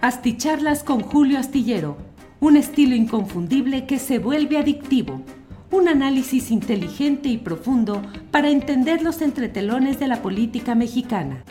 Asticharlas con Julio Astillero, un estilo inconfundible que se vuelve adictivo. Un análisis inteligente y profundo para entender los entretelones de la política mexicana.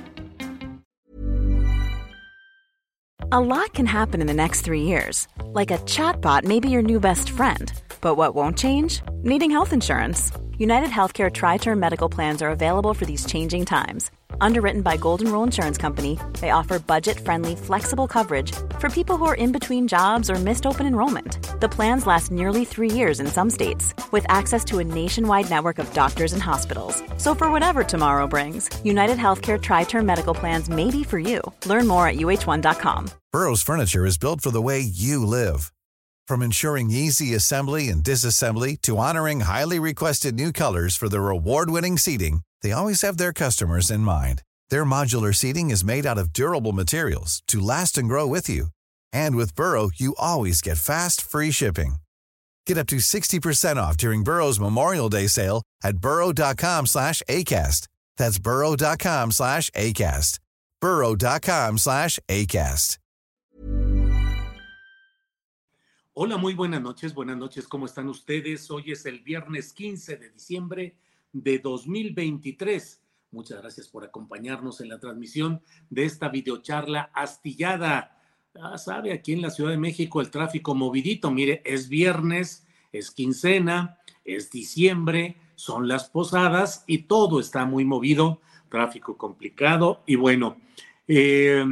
A lot can happen in the next three years. Like a chatbot may be your new best friend. But what won't change? Needing health insurance. United Healthcare Tri Term Medical Plans are available for these changing times Underwritten by Golden Rule Insurance Company, they offer budget-friendly, flexible coverage for people who are in between jobs or missed open enrollment. The plans last nearly three years in some states, with access to a nationwide network of doctors and hospitals. So for whatever tomorrow brings, United Healthcare Tri-Term Medical Plans may be for you. Learn more at uh1.com. Burrow's furniture is built for the way you live. From ensuring easy assembly and disassembly to honoring highly requested new colors for their award-winning seating, they always have their customers in mind. Their modular seating is made out of durable materials to last and grow with you. And with Burrow, you always get fast, free shipping. Get up to 60% off during Burrow's Memorial Day sale at burrow.com slash ACAST. That's burrow.com slash ACAST. burrow.com slash ACAST. Hola, muy buenas noches. Buenas noches, ¿cómo están ustedes? Hoy es el viernes 15 de diciembre de 2023. Muchas gracias por acompañarnos en la transmisión de esta videocharla astillada. Ah, sabe, aquí en la Ciudad de México el tráfico movidito. Mire, es viernes, es quincena, es diciembre, son las posadas y todo está muy movido, tráfico complicado. Y bueno, eh,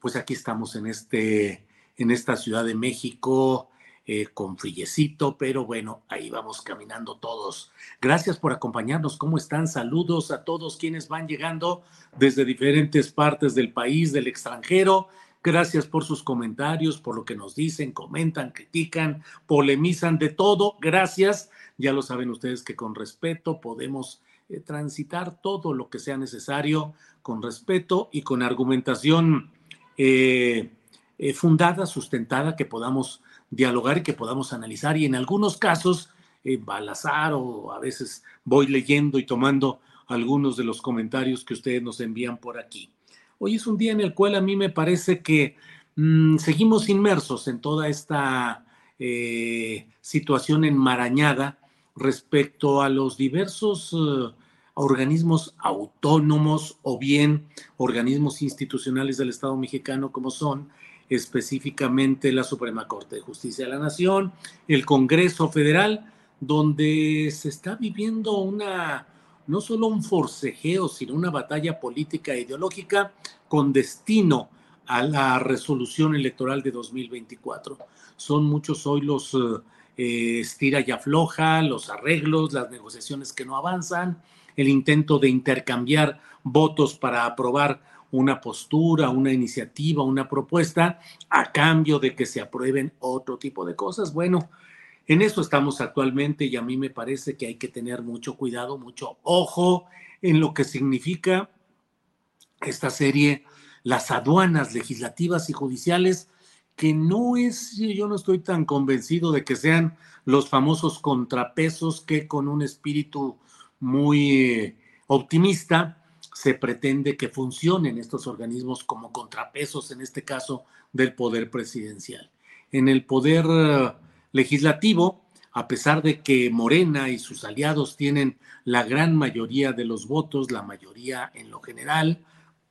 pues aquí estamos en, este, en esta Ciudad de México eh, con frillecito, pero bueno, ahí vamos caminando todos. Gracias por acompañarnos. ¿Cómo están? Saludos a todos quienes van llegando desde diferentes partes del país, del extranjero. Gracias por sus comentarios, por lo que nos dicen, comentan, critican, polemizan de todo. Gracias. Ya lo saben ustedes que con respeto podemos eh, transitar todo lo que sea necesario con respeto y con argumentación eh, fundada, sustentada, que podamos dialogar y que podamos analizar. Y en algunos casos, eh, balazar o a veces voy leyendo y tomando algunos de los comentarios que ustedes nos envían por aquí. Hoy es un día en el cual a mí me parece que mm, seguimos inmersos en toda esta eh, situación enmarañada respecto a los diversos eh, organismos autónomos o bien organismos institucionales del Estado mexicano como son específicamente la Suprema Corte de Justicia de la Nación, el Congreso Federal, donde se está viviendo una, no solo un forcejeo, sino una batalla política e ideológica con destino a la resolución electoral de 2024. Son muchos hoy los eh, estira y afloja, los arreglos, las negociaciones que no avanzan, el intento de intercambiar votos para aprobar una postura, una iniciativa, una propuesta a cambio de que se aprueben otro tipo de cosas. Bueno, en eso estamos actualmente y a mí me parece que hay que tener mucho cuidado, mucho ojo en lo que significa esta serie, las aduanas legislativas y judiciales, que no es, yo no estoy tan convencido de que sean los famosos contrapesos que con un espíritu muy eh, optimista se pretende que funcionen estos organismos como contrapesos, en este caso, del poder presidencial. En el poder eh, legislativo, a pesar de que Morena y sus aliados tienen la gran mayoría de los votos, la mayoría en lo general,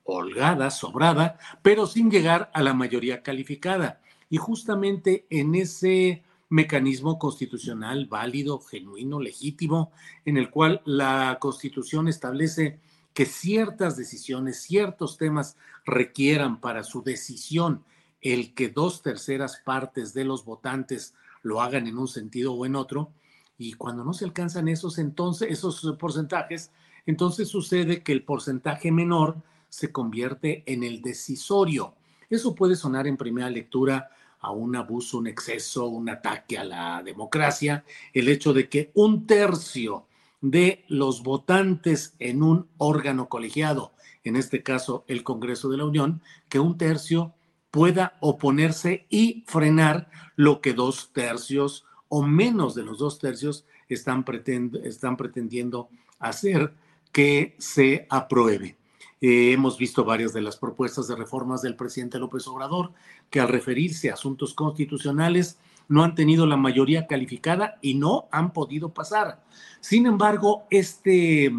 holgada, sobrada, pero sin llegar a la mayoría calificada. Y justamente en ese mecanismo constitucional válido, genuino, legítimo, en el cual la Constitución establece que ciertas decisiones, ciertos temas requieran para su decisión el que dos terceras partes de los votantes lo hagan en un sentido o en otro, y cuando no se alcanzan esos entonces esos porcentajes, entonces sucede que el porcentaje menor se convierte en el decisorio. Eso puede sonar en primera lectura a un abuso, un exceso, un ataque a la democracia, el hecho de que un tercio de los votantes en un órgano colegiado, en este caso el Congreso de la Unión, que un tercio pueda oponerse y frenar lo que dos tercios o menos de los dos tercios están, pretendiendo hacer que se apruebe. Eh, hemos visto varias de las propuestas de reformas del presidente López Obrador que al referirse a asuntos constitucionales no han tenido la mayoría calificada y no han podido pasar. Sin embargo, este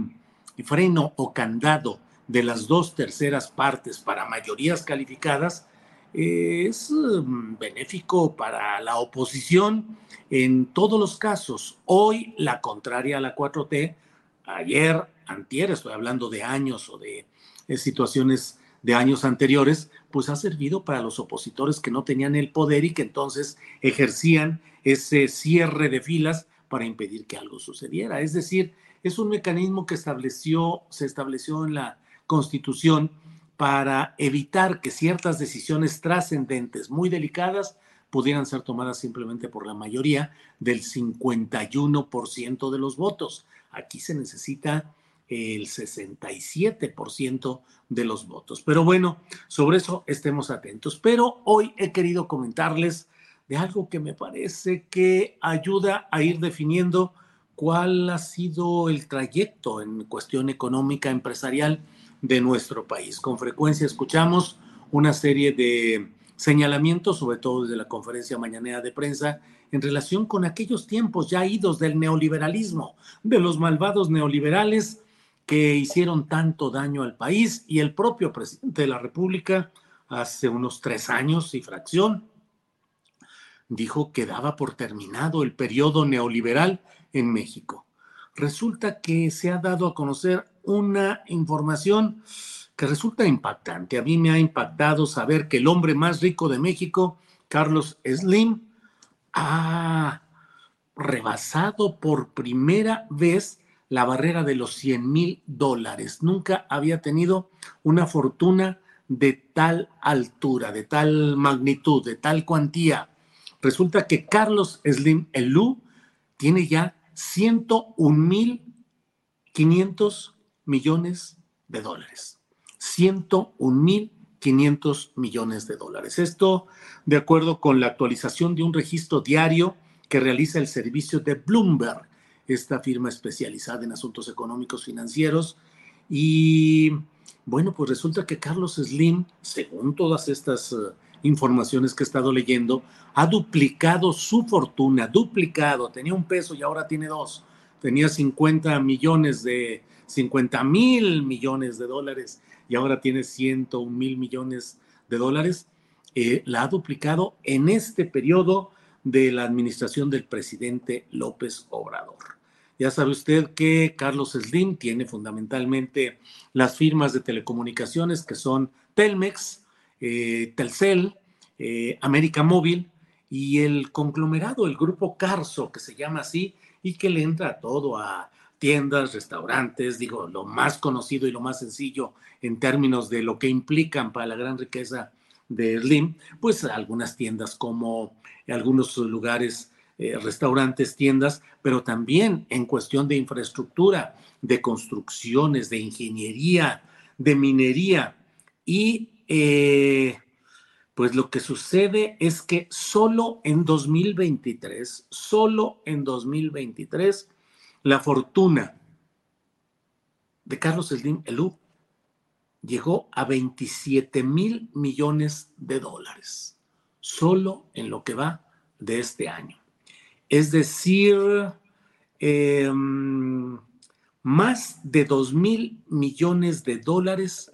freno o candado de las dos terceras partes para mayorías calificadas es mm, benéfico para la oposición en todos los casos. Hoy la contraria a la 4T, ayer, antier, estoy hablando de años o de, situaciones de años anteriores, pues ha servido para los opositores que no tenían el poder y que entonces ejercían ese cierre de filas para impedir que algo sucediera. Es decir, es un mecanismo que estableció, se estableció en la Constitución para evitar que ciertas decisiones trascendentes, muy delicadas, pudieran ser tomadas simplemente por la mayoría del 51% de los votos. Aquí se necesita el 67% de los votos. Pero bueno, sobre eso estemos atentos. Pero hoy he querido comentarles de algo que me parece que ayuda a ir definiendo cuál ha sido el trayecto en cuestión económica empresarial de nuestro país. Con frecuencia escuchamos una serie de señalamientos, sobre todo desde la conferencia mañanera de prensa, en relación con aquellos tiempos ya idos del neoliberalismo, de los malvados neoliberales que hicieron tanto daño al país y el propio presidente de la República hace unos tres años y fracción dijo que daba por terminado el periodo neoliberal en México. Resulta que se ha dado a conocer una información que resulta impactante. A mí me ha impactado saber que el hombre más rico de México, Carlos Slim, ha rebasado por primera vez la barrera de los 100 mil dólares. Nunca había tenido una fortuna de tal altura, de tal magnitud, de tal cuantía. Resulta que Carlos Slim Elú tiene ya 101 mil 500 millones de dólares. 101.500 millones de dólares. Esto de acuerdo con la actualización de un registro diario que realiza el servicio de Bloomberg, esta firma especializada en asuntos económicos financieros. Y bueno, pues resulta que Carlos Slim, según todas estas uh, informaciones que he estado leyendo, ha duplicado su fortuna, duplicado, tenía un peso y ahora tiene dos, tenía 50 millones de 50 mil millones de dólares y ahora tiene 101 mil millones de dólares, eh, la ha duplicado en este periodo de la administración del presidente López Obrador. Ya sabe usted que Carlos Slim tiene fundamentalmente las firmas de telecomunicaciones que son Telmex, eh, Telcel, eh, América Móvil y el conglomerado, el grupo Carso, que se llama así, y que le entra todo a tiendas, restaurantes, digo, lo más conocido y lo más sencillo en términos de lo que implican para la gran riqueza de Slim, pues algunas tiendas como algunos lugares, eh, restaurantes, tiendas, pero también en cuestión de infraestructura, de construcciones, de ingeniería, de minería. Y eh, pues lo que sucede es que solo en 2023, solo en 2023, la fortuna de Carlos Slim Elú llegó a 27 mil millones de dólares, solo en lo que va de este año. Es decir, em, más de 2 mil millones de dólares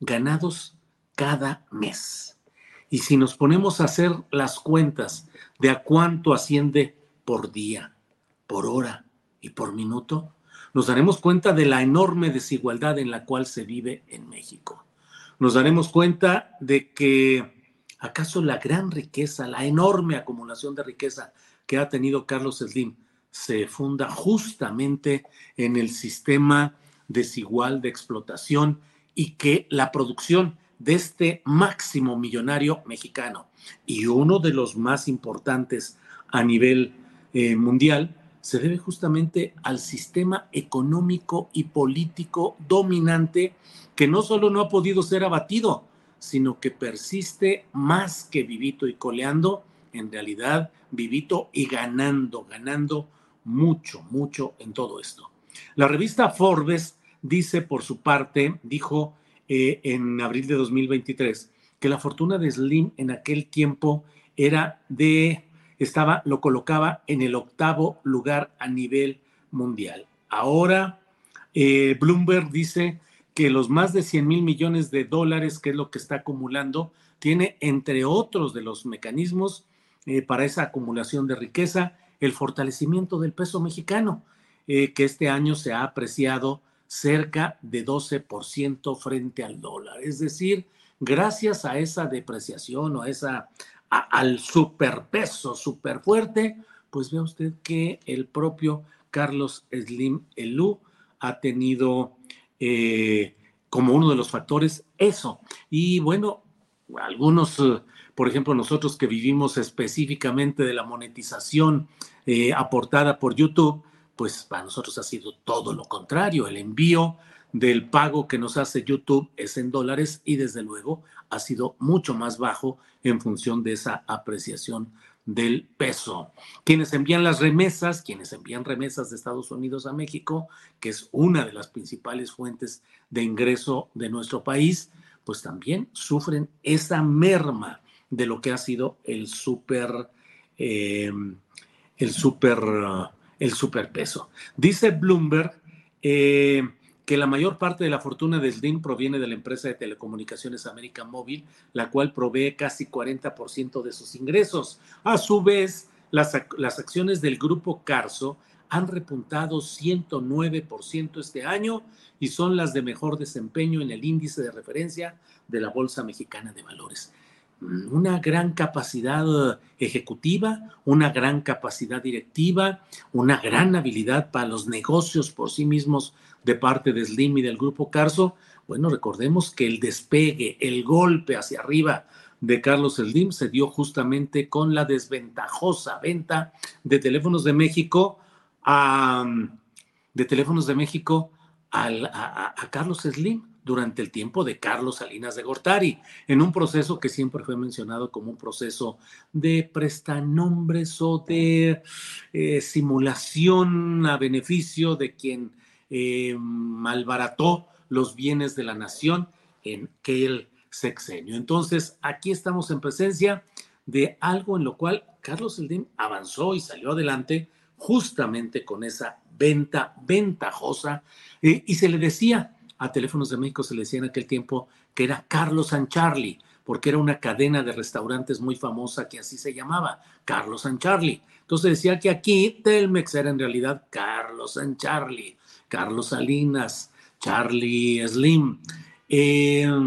ganados cada mes. Y si nos ponemos a hacer las cuentas de a cuánto asciende por día, por hora, y por minuto, nos daremos cuenta de la enorme desigualdad en la cual se vive en México. Nos daremos cuenta de que acaso la gran riqueza, la enorme acumulación de riqueza que ha tenido Carlos Slim se funda justamente en el sistema desigual de explotación y que la producción de este máximo millonario mexicano y uno de los más importantes a nivel eh, mundial se debe justamente al sistema económico y político dominante que no solo no ha podido ser abatido, sino que persiste más que vivito y coleando, en realidad vivito y ganando, ganando mucho, mucho en todo esto. La revista Forbes dice por su parte, dijo, eh, en abril de 2023 que la fortuna de Slim en aquel tiempo era de, estaba, lo colocaba en el octavo lugar a nivel mundial. Ahora, eh, Bloomberg dice que los más de 100 mil millones de dólares, que es lo que está acumulando, tiene, entre otros de los mecanismos eh, para esa acumulación de riqueza, el fortalecimiento del peso mexicano, eh, que este año se ha apreciado cerca de 12% frente al dólar. Es decir, gracias a esa depreciación o a esa, al superpeso super fuerte, pues ve usted que el propio Carlos Slim Elú ha tenido eh, como uno de los factores eso. Y bueno, algunos, eh, por ejemplo, nosotros que vivimos específicamente de la monetización eh, aportada por YouTube, pues para nosotros ha sido todo lo contrario. El envío del pago que nos hace YouTube es en dólares y desde luego ha sido mucho más bajo en función de esa apreciación del peso. Quienes envían las remesas, quienes envían remesas de Estados Unidos a México, que es una de las principales fuentes de ingreso de nuestro país, pues también sufren esa merma de lo que ha sido el super, eh, el super, el superpeso. Dice Bloomberg eh, que la mayor parte de la fortuna de Slim proviene de la empresa de telecomunicaciones América Móvil, la cual provee casi 40% de sus ingresos. A su vez, las, las acciones del grupo Carso han repuntado 109% este año y son las de mejor desempeño en el índice de referencia de la Bolsa Mexicana de Valores. Una gran capacidad ejecutiva, una gran capacidad directiva, una gran habilidad para los negocios por sí mismos de parte de Slim y del grupo Carso, bueno, recordemos que el despegue, el golpe hacia arriba de Carlos Slim se dio justamente con la desventajosa venta de teléfonos de México a, de teléfonos de México a, a Carlos Slim durante el tiempo de Carlos Salinas de Gortari, en un proceso que siempre fue mencionado como un proceso de prestanombres o de eh, simulación a beneficio de quien eh, malbarató los bienes de la nación en aquel sexenio. Entonces, aquí estamos en presencia de algo en lo cual Carlos Slim avanzó y salió adelante justamente con esa venta ventajosa eh, y se le decía, a Teléfonos de México se le decía en aquel tiempo que era Carlos San Charlie, porque era una cadena de restaurantes muy famosa que así se llamaba, Carlos San Charlie. Entonces decía que aquí Telmex era en realidad Carlos San Charlie, Carlos Salinas, Charlie Slim. Eh,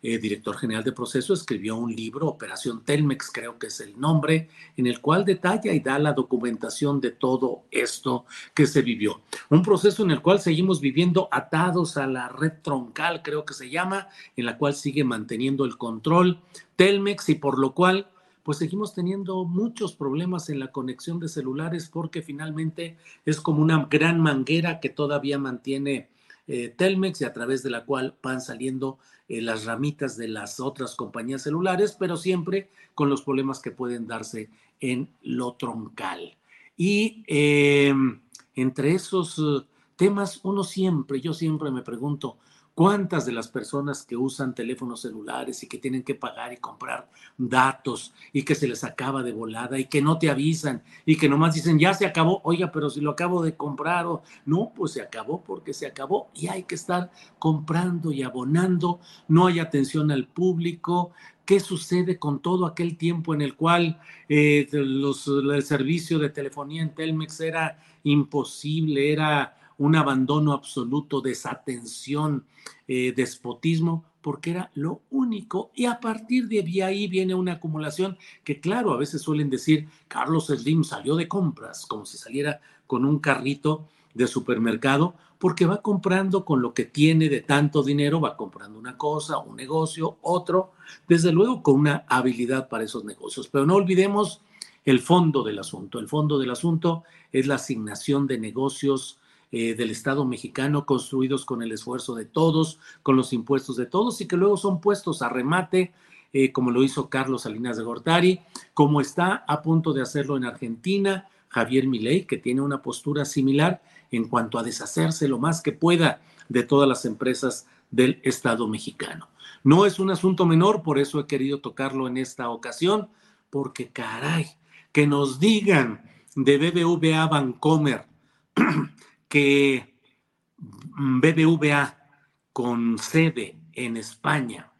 Eh, director general de proceso, escribió un libro, Operación Telmex, creo que es el nombre, en el cual detalla y da la documentación de todo esto que se vivió. Un proceso en el cual seguimos viviendo atados a la red troncal, creo que se llama, en la cual sigue manteniendo el control Telmex y por lo cual pues seguimos teniendo muchos problemas en la conexión de celulares porque finalmente es como una gran manguera que todavía mantiene eh, Telmex y a través de la cual van saliendo eh, las ramitas de las otras compañías celulares, pero siempre con los problemas que pueden darse en lo troncal. Y em, entre esos eh, temas, uno siempre, yo siempre me pregunto, ¿Cuántas de las personas que usan teléfonos celulares y que tienen que pagar y comprar datos y que se les acaba de volada y que no te avisan y que nomás dicen, ya se acabó, oiga, pero si lo acabo de comprar o no, pues se acabó porque se acabó y hay que estar comprando y abonando, no hay atención al público, ¿Qué sucede con todo aquel tiempo en el cual eh, el servicio de telefonía en Telmex era imposible, era un abandono absoluto, desatención, eh, despotismo? porque era lo único. Y a partir de ahí viene una acumulación que, claro, a veces suelen decir, Carlos Slim salió de compras, como si saliera con un carrito de supermercado, porque va comprando con lo que tiene de tanto dinero, va comprando una cosa, un negocio, otro, desde luego con una habilidad para esos negocios. Pero no olvidemos el fondo del asunto. El fondo del asunto es la asignación de negocios eh, del Estado mexicano construidos con el esfuerzo de todos, con los impuestos de todos y que luego son puestos a remate, eh, como lo hizo Carlos Salinas de Gortari, como está a punto de hacerlo en Argentina Javier Milei, que tiene una postura similar en cuanto a deshacerse lo más que pueda de todas las empresas del Estado mexicano. No es un asunto menor, por eso he querido tocarlo en esta ocasión, porque caray, que nos digan de BBVA Bancomer que BBVA con sede en España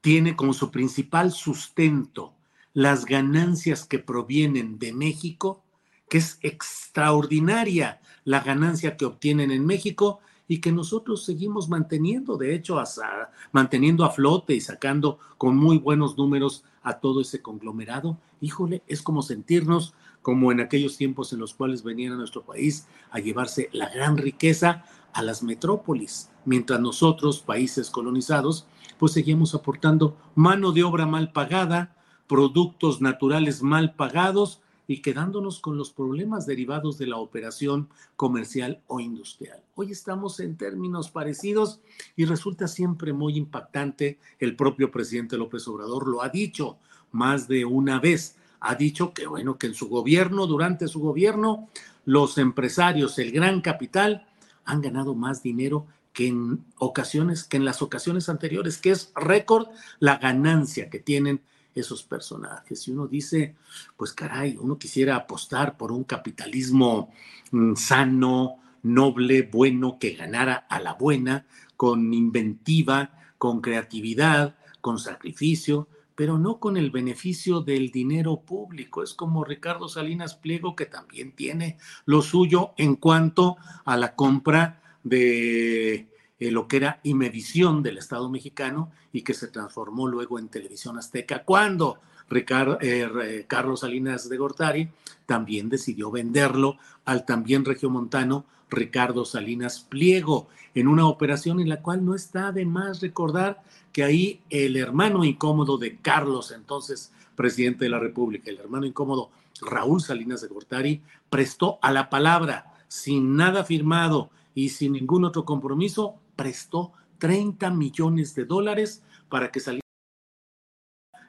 tiene como su principal sustento las ganancias que provienen de México, que es extraordinaria la ganancia que obtienen en México y que nosotros seguimos manteniendo, de hecho, hasta manteniendo a flote y sacando con muy buenos números a todo ese conglomerado. Híjole, es como sentirnos como en aquellos tiempos en los cuales venían a nuestro país a llevarse la gran riqueza a las metrópolis, mientras nosotros, países colonizados, pues seguimos aportando mano de obra mal pagada, productos naturales mal pagados y quedándonos con los problemas derivados de la operación comercial o industrial. Hoy estamos en términos parecidos y resulta siempre muy impactante. El propio presidente López Obrador lo ha dicho más de una vez. Ha dicho que, bueno, que en su gobierno, durante su gobierno, los empresarios, el gran capital, han ganado más dinero que en ocasiones, que en las ocasiones anteriores, que es récord la ganancia que tienen esos personajes. Y uno dice, pues caray, uno quisiera apostar por un capitalismo mm, sano, noble, bueno, que ganara a la buena, con inventiva, con creatividad, con sacrificio, pero no con el beneficio del dinero público. Es como Ricardo Salinas Pliego, que también tiene lo suyo en cuanto a la compra de eh, lo que era Imevisión del Estado mexicano y que se transformó luego en Televisión Azteca, cuando Ricardo, eh, Carlos Salinas de Gortari también decidió venderlo al también regiomontano Ricardo Salinas Pliego, en una operación en la cual no está de más recordar que ahí el hermano incómodo de Carlos, entonces presidente de la República, el hermano incómodo Raúl Salinas de Gortari, prestó a la palabra, sin nada firmado y sin ningún otro compromiso, prestó 30 millones de dólares para que saliera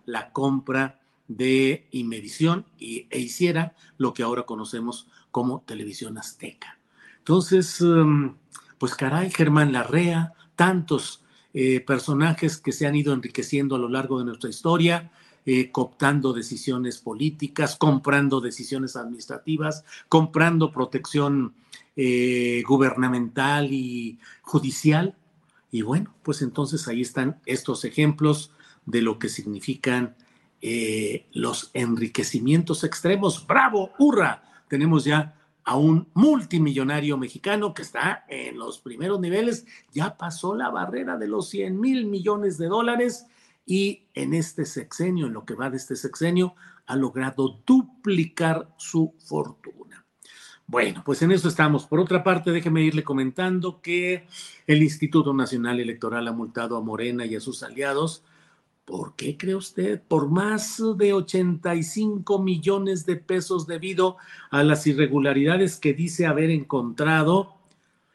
la compra de Imevisión y, e hiciera lo que ahora conocemos como Televisión Azteca. Entonces, em, pues caray, Germán Larrea, tantos eh, personajes que se han ido enriqueciendo a lo largo de nuestra historia, eh, cooptando decisiones políticas, comprando decisiones administrativas, comprando protección eh, gubernamental y judicial. Y bueno, pues entonces ahí están estos ejemplos de lo que significan eh, los enriquecimientos extremos. ¡Bravo! ¡Hurra! Tenemos ya a un multimillonario mexicano que está en los primeros niveles, ya pasó la barrera de los 100 mil millones de dólares y en este sexenio, en lo que va de este sexenio, ha logrado duplicar su fortuna. Bueno, pues en eso estamos. Por otra parte, déjeme irle comentando que el Instituto Nacional Electoral ha multado a Morena y a sus aliados. ¿Por qué cree usted? Por más de 85 millones de pesos debido a las irregularidades que dice haber encontrado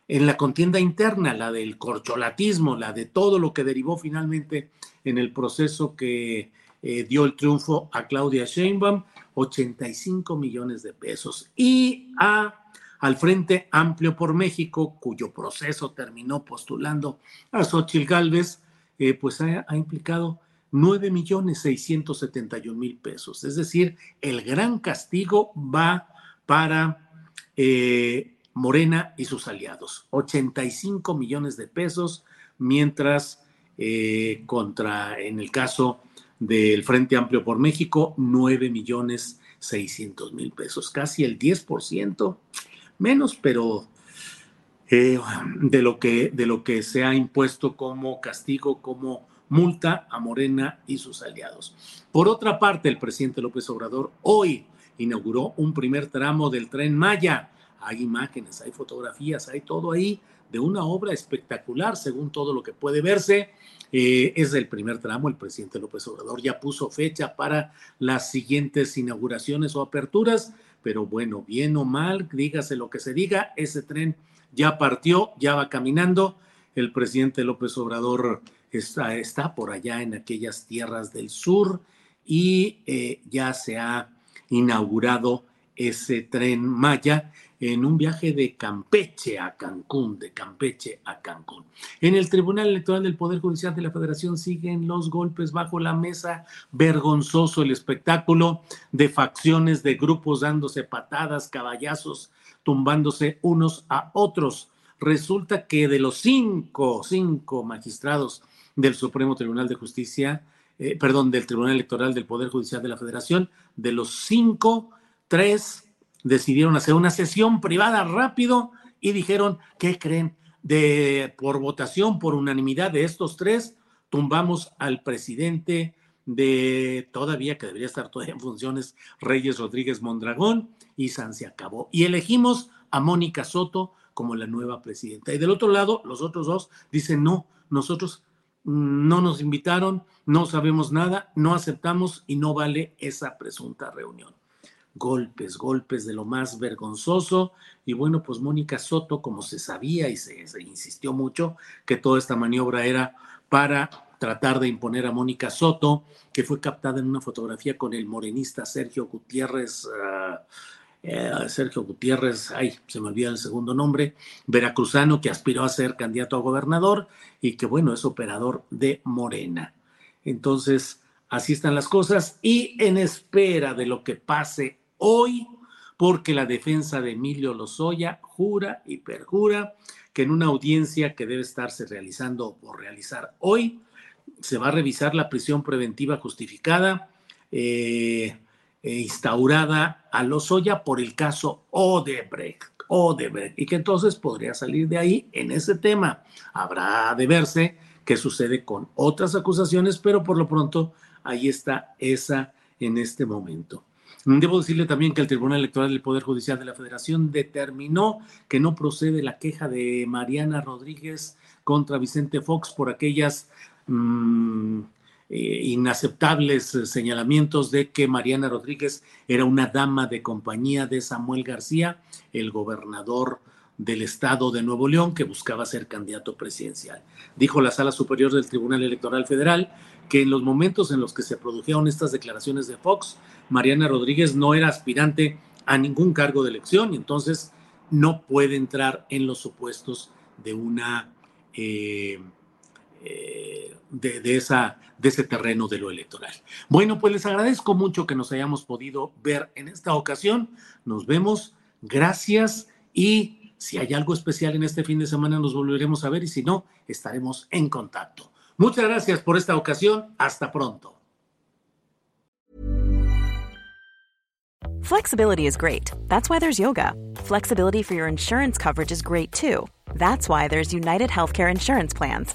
en la contienda interna, la del corcholatismo, la de todo lo que derivó finalmente en el proceso que eh, dio el triunfo a Claudia Sheinbaum 85 millones de pesos. Y a, al Frente Amplio por México, cuyo proceso terminó postulando a Xochitl Gálvez, eh, pues ha, implicado 9 millones 671 mil pesos. Es decir, el gran castigo va para eh, Morena y sus aliados. 85 millones de pesos, mientras eh, contra, en el caso del Frente Amplio por México, 9 millones 600 mil pesos, casi el 10% menos, pero eh, de, lo que, de lo que se ha impuesto como castigo, como multa a Morena y sus aliados. Por otra parte, el presidente López Obrador hoy inauguró un primer tramo del tren Maya. Hay imágenes, hay fotografías, hay todo ahí de una obra espectacular, según todo lo que puede verse. Eh, es el primer tramo, el presidente López Obrador ya puso fecha para las siguientes inauguraciones o aperturas, pero bueno, bien o mal, dígase lo que se diga, ese tren ya partió, ya va caminando. El presidente López Obrador está, está por allá en aquellas tierras del sur y eh, ya se ha inaugurado ese tren Maya en un viaje de Campeche a Cancún, de Campeche a Cancún. En el Tribunal Electoral del Poder Judicial de la Federación siguen los golpes bajo la mesa, vergonzoso el espectáculo de facciones de grupos dándose patadas, caballazos, tumbándose unos a otros. Resulta que de los cinco, cinco magistrados del Supremo Tribunal de Justicia, eh, perdón, del Tribunal Electoral del Poder Judicial de la Federación, de los cinco, tres decidieron hacer una sesión privada rápido y dijeron, ¿qué creen? De, por votación, por unanimidad de estos tres, tumbamos al presidente de todavía que debería estar todavía en funciones, Reyes Rodríguez Mondragón, y San se acabó. Y elegimos a Mónica Soto como la nueva presidenta. Y del otro lado, los otros dos dicen, no, nosotros no nos invitaron, no sabemos nada, no aceptamos y no vale esa presunta reunión. Golpes, golpes de lo más vergonzoso. Y bueno, pues Mónica Soto, como se sabía y se, insistió mucho que toda esta maniobra era para tratar de imponer a Mónica Soto, que fue captada en una fotografía con el morenista Sergio Gutiérrez. Ah, eh, Sergio Gutiérrez, ay, se me olvida el segundo nombre, veracruzano que aspiró a ser candidato a gobernador y que bueno, es operador de Morena. Entonces, así están las cosas y en espera de lo que pase hoy, porque la defensa de Emilio Lozoya jura y perjura que en una audiencia que debe estarse realizando o realizar hoy, se va a revisar la prisión preventiva justificada. Eh, eh, instaurada a Lozoya por el caso Odebrecht, Odebrecht, y que entonces podría salir de ahí en ese tema. Habrá de verse qué sucede con otras acusaciones, pero por lo pronto ahí está esa en este momento. Debo decirle también que el Tribunal Electoral del Poder Judicial de la Federación determinó que no procede la queja de Mariana Rodríguez contra Vicente Fox por aquellas mm, eh, inaceptables eh, señalamientos de que Mariana Rodríguez era una dama de compañía de Samuel García, el gobernador del estado de Nuevo León que buscaba ser candidato presidencial. Dijo la Sala Superior del Tribunal Electoral Federal que en los momentos en los que se produjeron estas declaraciones de Fox, Mariana Rodríguez no era aspirante a ningún cargo de elección y entonces no puede entrar en los supuestos de una eh, de, esa, de ese terreno de lo electoral. Bueno, pues les agradezco mucho que nos hayamos podido ver en esta ocasión. Nos vemos. Gracias y si hay algo especial en este fin de semana nos volveremos a ver y si no, estaremos en contacto. Muchas gracias por esta ocasión. Hasta pronto. Flexibility is great. That's why there's yoga. Flexibility for your insurance coverage is great too. That's why there's United Healthcare Insurance Plans.